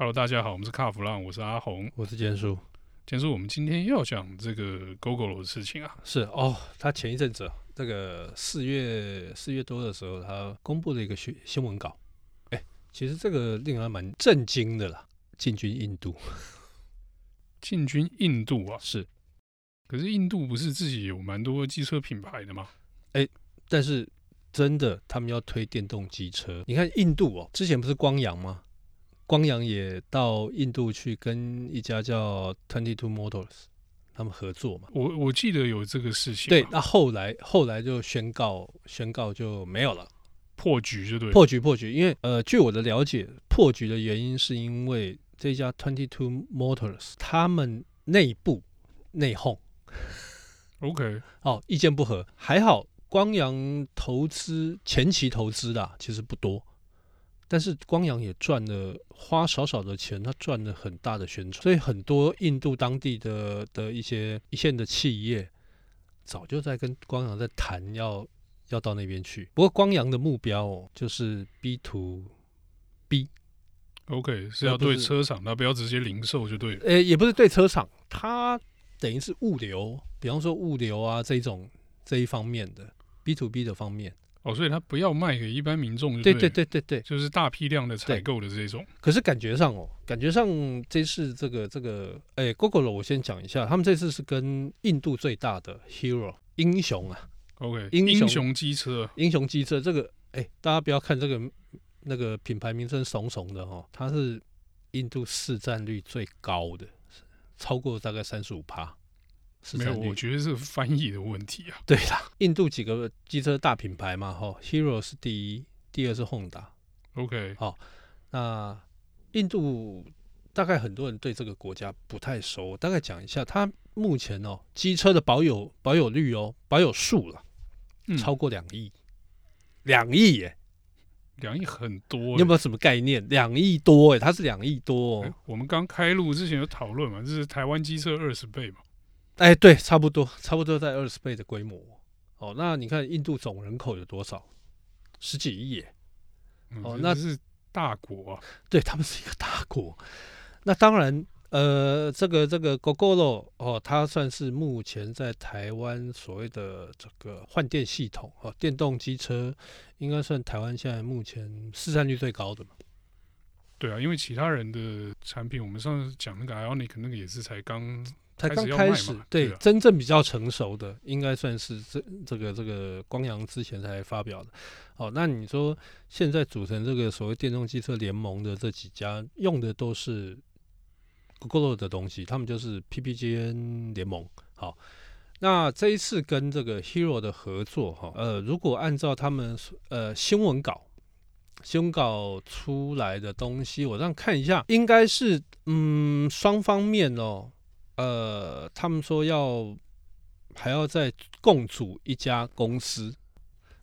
Hello，大家好，我们是卡弗浪，我是阿红，我是坚叔。坚叔，我们今天要讲这个 Gogoro 的事情啊。是哦，他前一阵子这个四月四月多的时候，他公布了一个新新闻稿。哎，其实这个令人蛮震惊的啦，进军印度，进军印度啊，是。可是印度不是自己有蛮多机车品牌的吗？哎，但是真的，他们要推电动机车。你看印度哦，之前不是光阳吗？光阳也到印度去跟一家叫 Twenty Two Motors 他们合作嘛？我我记得有这个事情。对，那后来后来就宣告宣告就没有了，破局就对。破局破局，因为呃，据我的了解，破局的原因是因为这家 Twenty Two Motors 他们内部内讧。OK，哦，意见不合，还好光阳投资前期投资的其实不多。但是光阳也赚了，花少少的钱，他赚了很大的宣传，所以很多印度当地的的一些一线的企业，早就在跟光阳在谈要要到那边去。不过光阳的目标哦，就是 B to B，OK，是要对车厂，那不要直接零售就对了。诶，也不是对车厂，它等于是物流，比方说物流啊这种这一方面的 B to B 的方面。哦，所以他不要卖给一般民众，对对对对对，就是大批量的采购的这种。可是感觉上哦，感觉上这次这个这个，哎，Google 我先讲一下，他们这次是跟印度最大的 Hero 英雄啊，OK，英雄机车，英雄机车这个，哎，大家不要看这个那个品牌名称怂怂的哦，它是印度市占率最高的，超过大概三十五趴。没有，我觉得是翻译的问题啊。对啦，印度几个机车大品牌嘛，哈，Hero 是第一，第二是 Honda。OK，好，那印度大概很多人对这个国家不太熟，大概讲一下，它目前哦，机车的保有保有率哦，保有数了，超过两亿，两亿耶，两亿很多。你有没有什么概念？两亿多哎，它是两亿多哦。我们刚开录之前有讨论嘛，这是台湾机车二十倍嘛。哎，对，差不多，差不多在二十倍的规模。哦，那你看印度总人口有多少？十几亿耶。哦，那是大国啊。对，他们是一个大国。那当然，呃，这个这个 Gogoro 哦，它算是目前在台湾所谓的这个换电系统哦，电动机车应该算台湾现在目前市占率最高的嘛。对啊，因为其他人的产品，我们上次讲那个 Ionic 那个也是才刚。才刚开始，对，真正比较成熟的，应该算是这这个这个光阳之前才发表的。哦，那你说现在组成这个所谓电动汽车联盟的这几家，用的都是 Gogoro 的东西，他们就是 PPGN 联盟。好，那这一次跟这个 Hero 的合作，哈，呃，如果按照他们呃新闻稿新稿出来的东西，我让看一下，应该是嗯双方面哦。呃，他们说要还要再共组一家公司，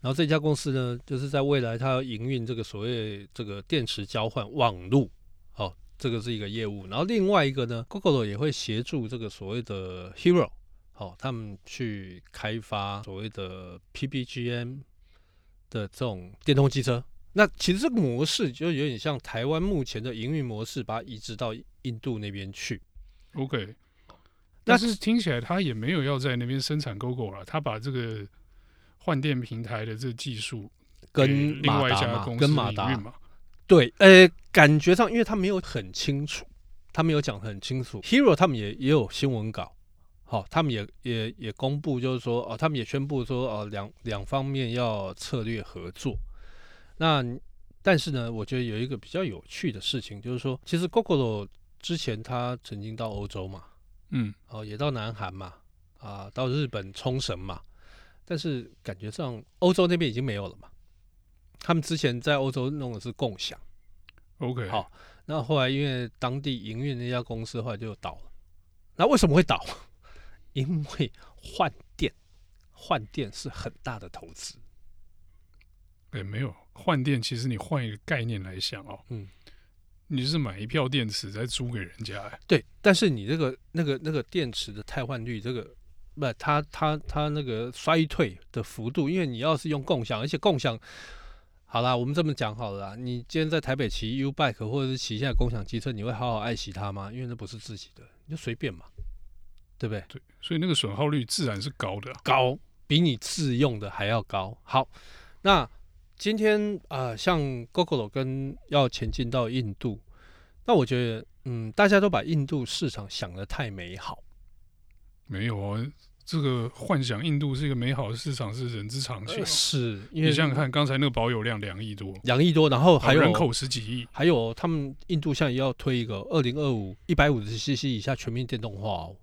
然后这家公司呢，就是在未来它要营运这个所谓这个电池交换网络，哦，这个是一个业务。然后另外一个呢，Gogoro 也会协助这个所谓的 Hero，哦，他们去开发所谓的 PPGM 的这种电动机车。那其实这个模式就有点像台湾目前的营运模式，把它移植到印度那边去。OK。但是听起来他也没有要在那边生产 Gogoro 了，他把这个换电平台的这个技术跟另外一家公司跟马达嘛，对，呃，感觉上因为他没有很清楚，他没有讲很清楚。Hero 他们也也有新闻稿，好，他们也也也公布，就是说哦，他们也宣布说哦，两两方面要策略合作。那但是呢，我觉得有一个比较有趣的事情，就是说，其实 Gogoro 之前他曾经到欧洲嘛。嗯，哦，也到南韩嘛，啊，到日本冲绳嘛，但是感觉上欧洲那边已经没有了嘛。他们之前在欧洲弄的是共享，OK，好，那后来因为当地营运那家公司后来就倒了。那为什么会倒？因为换电，换电是很大的投资。哎，没有换电，其实你换一个概念来想哦，嗯。你是买一票电池再租给人家哎？对，但是你这个那个那个电池的汰换率，这个不，它它它那个衰退的幅度，因为你要是用共享，而且共享好啦，我们这么讲好了啦。你今天在台北骑 U bike 或者是骑一下共享机车，你会好好爱惜它吗？因为那不是自己的，你就随便嘛，对不对？对，所以那个损耗率自然是高的，高比你自用的还要高。好，那今天啊、呃，像 Gogoro 跟要前进到印度，那我觉得，嗯，大家都把印度市场想得太美好。没有啊。这个幻想印度是一个美好的市场是人之常情，是因为你想想看，刚才那个保有量两亿多，两亿多，然后还有人口十几亿，还有他们印度现在也要推一个二零二五一百五十 CC 以下全面电动化哦。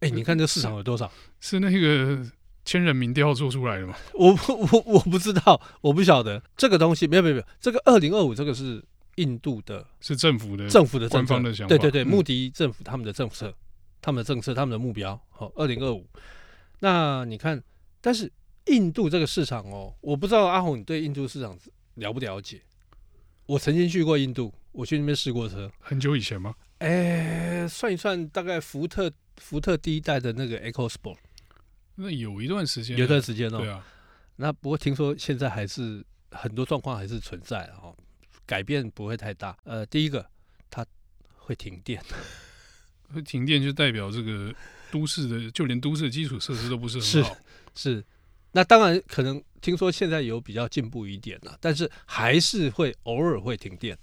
哎，你看这个市场有多少？是那个千人民调做出来的吗？我我我不知道，我不晓得这个东西没有没有没有，这个二零二五这个是印度的，是政府的政府的官方的想法，对对对，穆迪政府他们的政策。他们的政策，他们的目标，好，二零二五。那你看，但是印度这个市场哦，我不知道阿红你对印度市场了不了解？我曾经去过印度，我去那边试过车，很久以前吗？哎，算一算，大概福特福特第一代的那个 EcoSport，那有一段时间，有一段时间哦。对啊。那不过听说现在还是很多状况还是存在哦，改变不会太大。呃，第一个它会停电。会停电就代表这个都市的，就连都市的基础设施都不是很好。是，是，那当然可能听说现在有比较进步一点了，但是还是会偶尔会停电。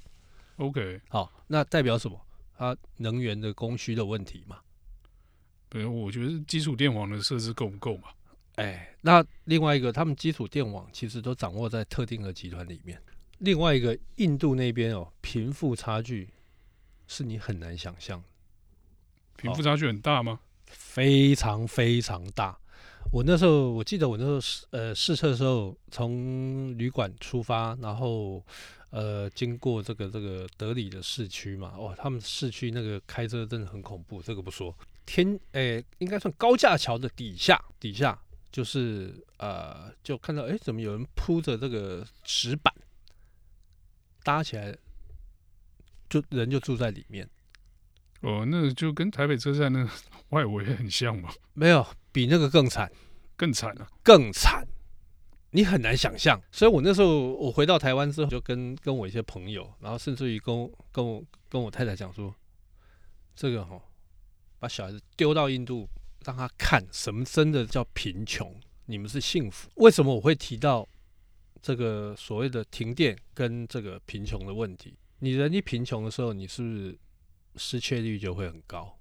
OK，好，那代表什么？它能源的供需的问题嘛？对，我觉得基础电网的设置够不够嘛？哎，那另外一个，他们基础电网其实都掌握在特定的集团里面。另外一个，印度那边哦，贫富差距是你很难想象。贫富差距很大吗？哦？非常非常大。我那时候我记得我那时候试呃试车的时候，从旅馆出发，然后呃经过这个这个德里的市区嘛，哇，他们市区那个开车真的很恐怖。这个不说，天诶、欸，应该算高架桥的底下，底下就是呃就看到诶、欸，怎么有人铺着这个石板搭起来，就人就住在里面。哦，那就跟台北车站那 外围很像嘛？没有，比那个更惨，更惨啊，更惨，你很难想象。所以我那时候我回到台湾之后，就跟跟我一些朋友，然后甚至于跟跟我跟我太太讲说，这个哈、哦，把小孩子丢到印度，让他看什么真的叫贫穷，你们是幸福。为什么我会提到这个所谓的停电跟这个贫穷的问题？你人一贫穷的时候，你是不是？失窃率就会很高。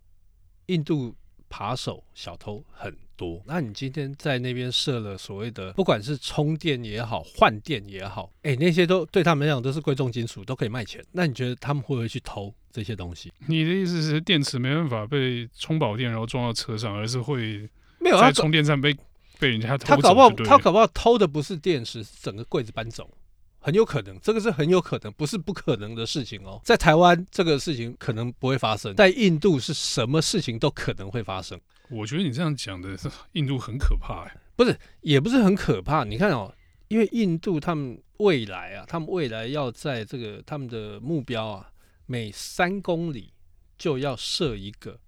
印度扒手小偷很多，那你今天在那边设了所谓的，不管是充电也好，换电也好，哎，那些都对他们来讲都是贵重金属，都可以卖钱。那你觉得他们会不会去偷这些东西？你的意思是电池没办法被充饱电然后装到车上，而是会没有在充电站被被人家偷？他搞不好他搞不好偷的不是电池，是整个柜子搬走。很有可能，这个是很有可能，不是不可能的事情哦。在台湾，这个事情可能不会发生；在印度，是什么事情都可能会发生。我觉得你这样讲的，印度很可怕哎。不是，也不是很可怕。你看哦，因为印度他们未来啊，他们未来要在这个他们的目标啊，每三公里就要设一个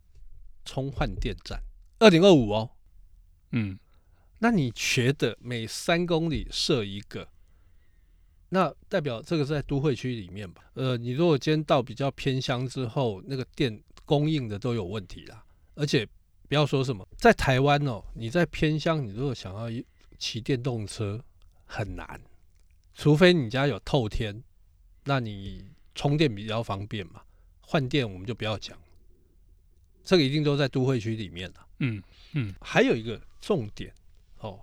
充换电站，二零二五哦。嗯，那你觉得每三公里设一个？那代表这个是在都会区里面吧？呃，你如果今天到比较偏乡之后，那个电供应的都有问题啦。而且不要说什么，在台湾哦，你在偏乡，你如果想要骑电动车很难，除非你家有透天，那你充电比较方便嘛。换电我们就不要讲，这个一定都在都会区里面了。嗯嗯，还有一个重点哦，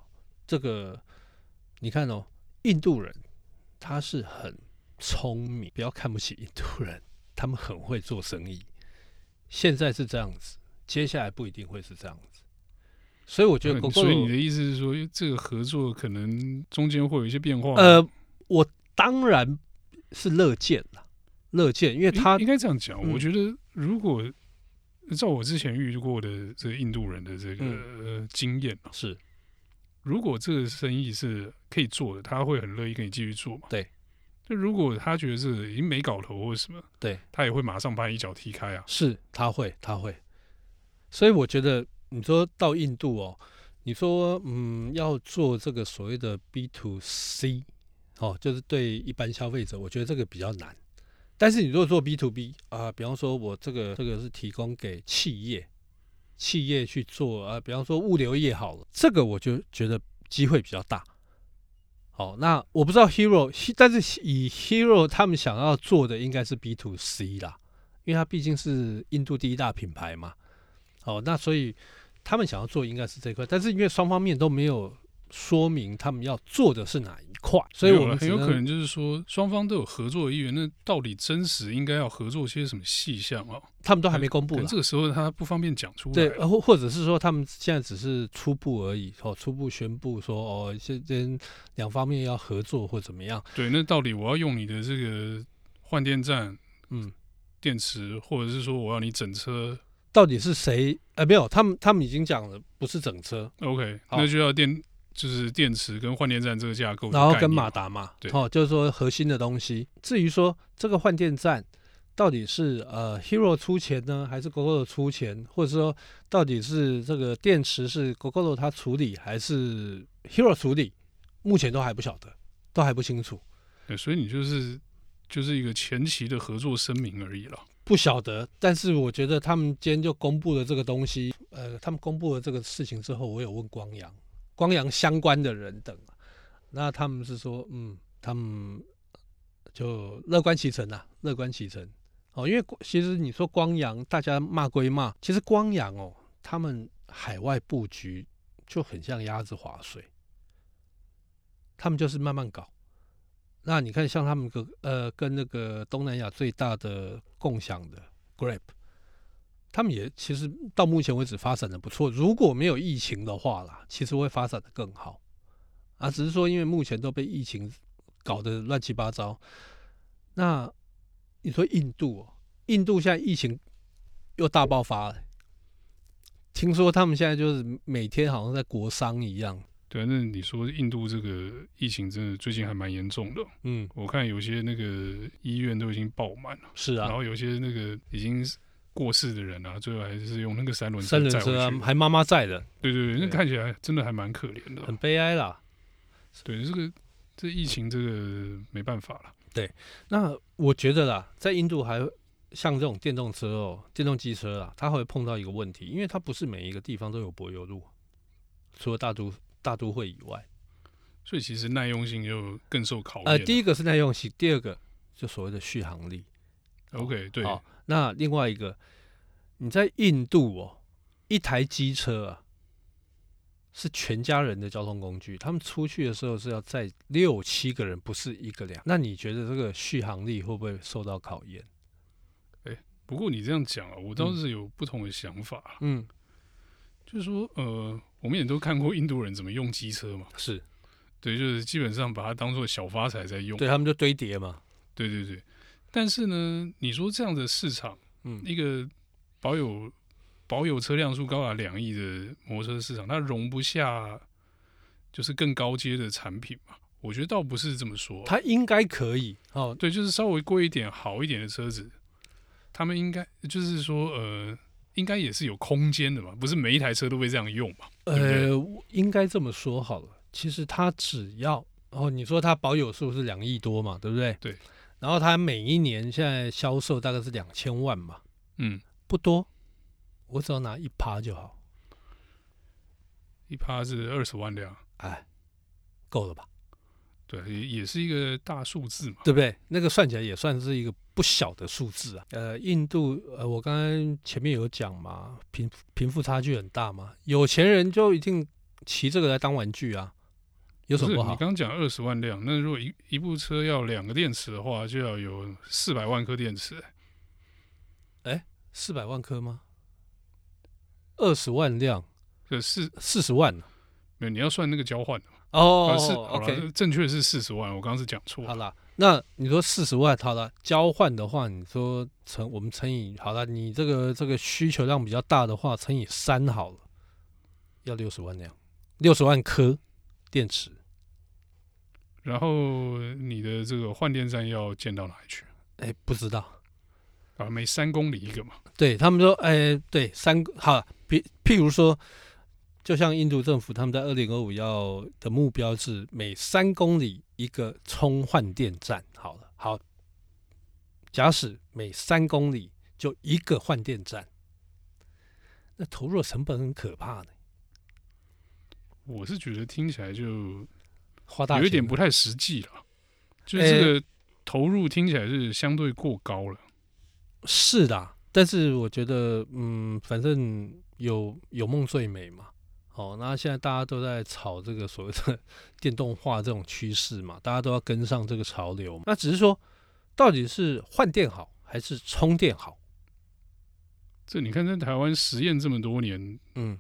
这个你看哦，印度人。他是很聪明，不要看不起印度人，他们很会做生意。现在是这样子，接下来不一定会是这样子。所以我觉得，所以你的意思是说，这个合作可能中间会有一些变化？呃，我当然是乐见了，乐见，因为他应该这样讲。嗯、我觉得，如果照我之前遇过的这个印度人的这个、嗯呃、经验是。如果这个生意是可以做的，他会很乐意跟你继续做嘛？对。那如果他觉得是已经没搞头或者什么，对，他也会马上把你一脚踢开啊。是，他会，他会。所以我觉得，你说到印度哦，你说嗯，要做这个所谓的 B to C，哦，就是对一般消费者，我觉得这个比较难。但是你如果做 B to B 啊，比方说我这个这个是提供给企业，企业去做啊，比方说物流业好了，这个我就觉得机会比较大。好，那我不知道 Hero，但是以 Hero 他们想要做的应该是 B to C 啦，因为它毕竟是印度第一大品牌嘛。好，那所以他们想要做应该是这块，但是因为双方面都没有说明他们要做的是哪一块，所以我们很有可能就是说双方都有合作的意愿。那到底真实应该要合作些什么细项啊？他们都还没公布呢。这个时候他不方便讲出来。对，或或者是说他们现在只是初步而已，哦，初步宣布说哦，这边两方面要合作或怎么样？对，那到底我要用你的这个换电站，嗯，电池，或者是说我要你整车，到底是谁？呃，没有，他们他们已经讲了，不是整车。OK，那就要电。就是电池跟换电站这个架构，然后跟马达嘛，对，哦，就是说核心的东西。至于说这个换电站到底是呃 Hero 出钱呢，还是 Gogoro 出钱，或者说到底是这个电池是 Gogoro 他处理，还是 Hero 处理，目前都还不晓得，都还不清楚。对，所以你就是就是一个前期的合作声明而已了。不晓得，但是我觉得他们今天就公布了这个东西，呃，他们公布了这个事情之后，我有问光阳。光阳相关的人等，那他们是说，嗯，他们就乐观其成啊，乐观其成。哦，因为其实你说光阳，大家骂归骂，其实光阳哦，他们海外布局就很像鸭子划水，他们就是慢慢搞。那你看，像他们个呃，跟那个东南亚最大的共享的 Grab。他们也其实到目前为止发展的不错，如果没有疫情的话啦，其实会发展的更好。啊，只是说因为目前都被疫情搞得乱七八糟。那你说印度哦，印度现在疫情又大爆发了，听说他们现在就是每天好像在国丧一样。对，那你说印度这个疫情真的最近还蛮严重的。嗯，我看有些那个医院都已经爆满了。是啊，然后有些那个已经。过世的人啊，最后还是用那个三轮三轮车啊，还妈妈载的。对对对，那看起来真的还蛮可怜的，很悲哀啦。对，这个这疫情这个没办法了。对，那我觉得啦，在印度还像这种电动车哦，电动机车啊，它会碰到一个问题，因为它不是每一个地方都有柏油路，除了大都大都会以外，所以其实耐用性就更受考验。呃，第一个是耐用性，第二个就所谓的续航力。OK，对。那另外一个，你在印度哦，一台机车啊，是全家人的交通工具。他们出去的时候是要载六七个人，不是一个两。那你觉得这个续航力会不会受到考验？哎，不过你这样讲啊，我倒是有不同的想法。嗯，就是说，呃，我们也都看过印度人怎么用机车嘛。是，对，就是基本上把它当做小发财在用。对，他们就堆叠嘛。对对对。但是呢，你说这样的市场，嗯，一个保有保有车辆数高达两亿的摩托车市场，它容不下就是更高阶的产品嘛？我觉得倒不是这么说，它应该可以哦。对，就是稍微贵一点、好一点的车子，他们应该就是说，呃，应该也是有空间的嘛，不是每一台车都会这样用嘛？呃，对对应该这么说好了。其实它只要哦，你说它保有数是两亿多嘛，对不对？对。然后它每一年现在销售大概是两千万嘛，嗯，不多，我只要拿一趴就好，一趴是二十万辆，哎，够了吧？对，也也是一个大数字嘛，对不对？那个算起来也算是一个不小的数字啊。呃，印度，呃，我刚刚前面有讲嘛，贫贫富差距很大嘛，有钱人就一定骑这个来当玩具啊。有什么不好？你刚讲二十万辆，那如果一一部车要两个电池的话，就要有四百万颗电池。哎，四百万颗吗？二十万辆，这四四十万。没有，你要算那个交换的哦。是，OK，正确是四十万。我刚刚是讲错。好了，那你说四十万，好了，交换的话，你说乘我们乘以好了，你这个这个需求量比较大的话，乘以三好了，要六十万辆，六十万颗电池。然后你的这个换电站要建到哪里去？哎，不知道啊，每三公里一个嘛。对他们说，哎，对，三好，比譬如说，就像印度政府他们在二零二五要的目标是每三公里一个充换电站。好了，好，假使每三公里就一个换电站，那投入的成本很可怕的。我是觉得听起来就花大，有一点不太实际了，就是这个投入听起来是相对过高了。是的，但是我觉得，嗯，反正有有梦最美嘛。哦，那现在大家都在炒这个所谓的电动化这种趋势嘛，大家都要跟上这个潮流。那只是说，到底是换电好还是充电好？这你看，在台湾实验这么多年，嗯，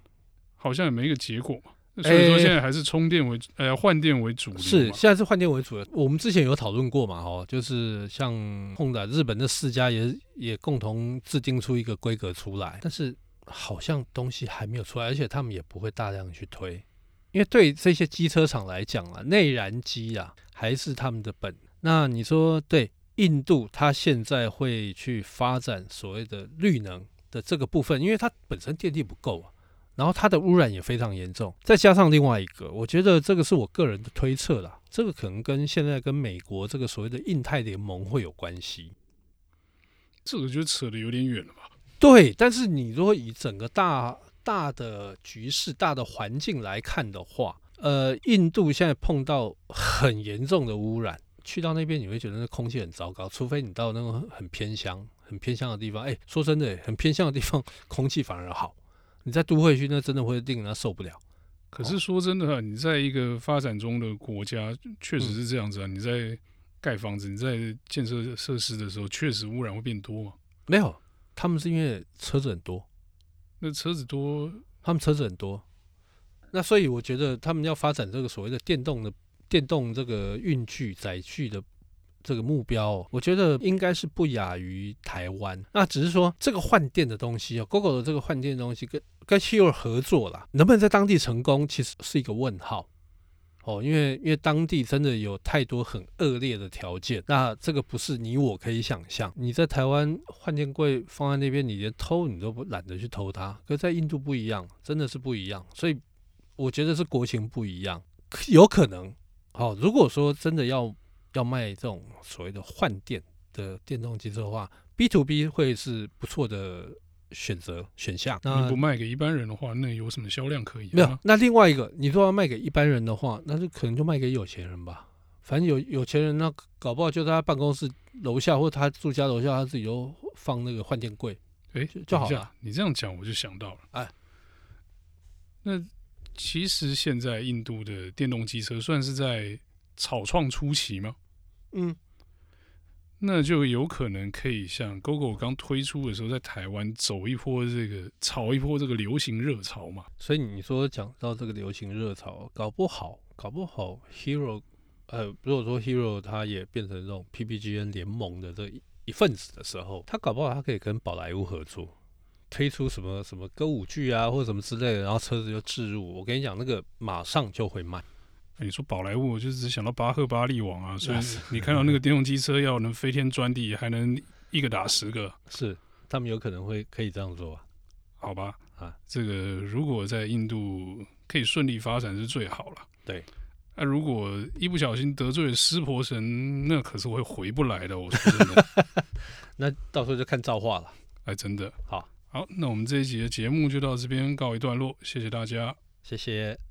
好像也没一个结果嘛。所以说现在还是充电为呃换电为主，是现在是换电为主的。我们之前有讨论过嘛，哦，就是像 Honda 日本的四家也也共同制定出一个规格出来，但是好像东西还没有出来，而且他们也不会大量去推，因为对这些机车厂来讲啊，内燃机啊还是他们的本。那你说对印度，它现在会去发展所谓的绿能的这个部分，因为它本身电力不够啊。然后它的污染也非常严重，再加上另外一个，我觉得这个是我个人的推测啦，这个可能跟现在跟美国这个所谓的印太联盟会有关系。这个就扯得有点远了吧？对，但是你如果以整个大大的局势、大的环境来看的话，呃，印度现在碰到很严重的污染，去到那边你会觉得那空气很糟糕，除非你到那种很偏乡、很偏乡的地方。哎，说真的，很偏乡的地方空气反而好。你在都会区，那真的会令人受不了。可是说真的，你在一个发展中的国家，确实是这样子啊。你在盖房子、你在建设设施的时候，确实污染会变多吗？没有，他们是因为车子很多。那车子多，他们车子很多。那所以我觉得他们要发展这个所谓的电动的电动这个运具载具的。这个目标，我觉得应该是不亚于台湾。那只是说这个换电的东西哦，Gogoro 的这个换电的东西跟跟 Hero 合作啦，能不能在当地成功，其实是一个问号哦。因为因为当地真的有太多很恶劣的条件，那这个不是你我可以想象。你在台湾换电柜放在那边，你连偷你都不懒得去偷它。可是在印度不一样，真的是不一样。所以我觉得是国情不一样，有可能。好，如果说真的要。要卖这种所谓的换电的电动机车的话，B to B 会是不错的选择选项。那你不卖给一般人的话，那有什么销量可以？没有。那另外一个，你说要卖给一般人的话，那就可能就卖给有钱人吧。反正有有钱人，那搞不好就在他办公室楼下，或者他住家楼下，他自己就放那个换电柜，哎、欸，就好了。你这样讲，我就想到了，哎，那其实现在印度的电动机车算是在草创初期吗？嗯，那就有可能可以像 Gogoro 刚推出的时候，在台湾走一波这个炒一波这个流行热潮嘛。所以你说讲到这个流行热潮，搞不好搞不好 Hero，呃，如果说 Hero 它也变成这种 PPGN 联盟的这一份子的时候，他搞不好他可以跟宝莱坞合作，推出什么什么歌舞剧啊或者什么之类的，然后车子就置入。我跟你讲，那个马上就会卖。欸、你说宝莱坞，我就只想到巴赫巴利王啊，所以你看到那个电动机车要能飞天钻地，还能一个打十个，是他们有可能会可以这样做，好吧？啊，这个如果在印度可以顺利发展是最好了。对，那、啊、如果一不小心得罪了湿婆神，那可是会回不来的。我说真的，那到时候就看造化了。哎，真的，好，好，那我们这一集的节目就到这边告一段落，谢谢大家，谢谢。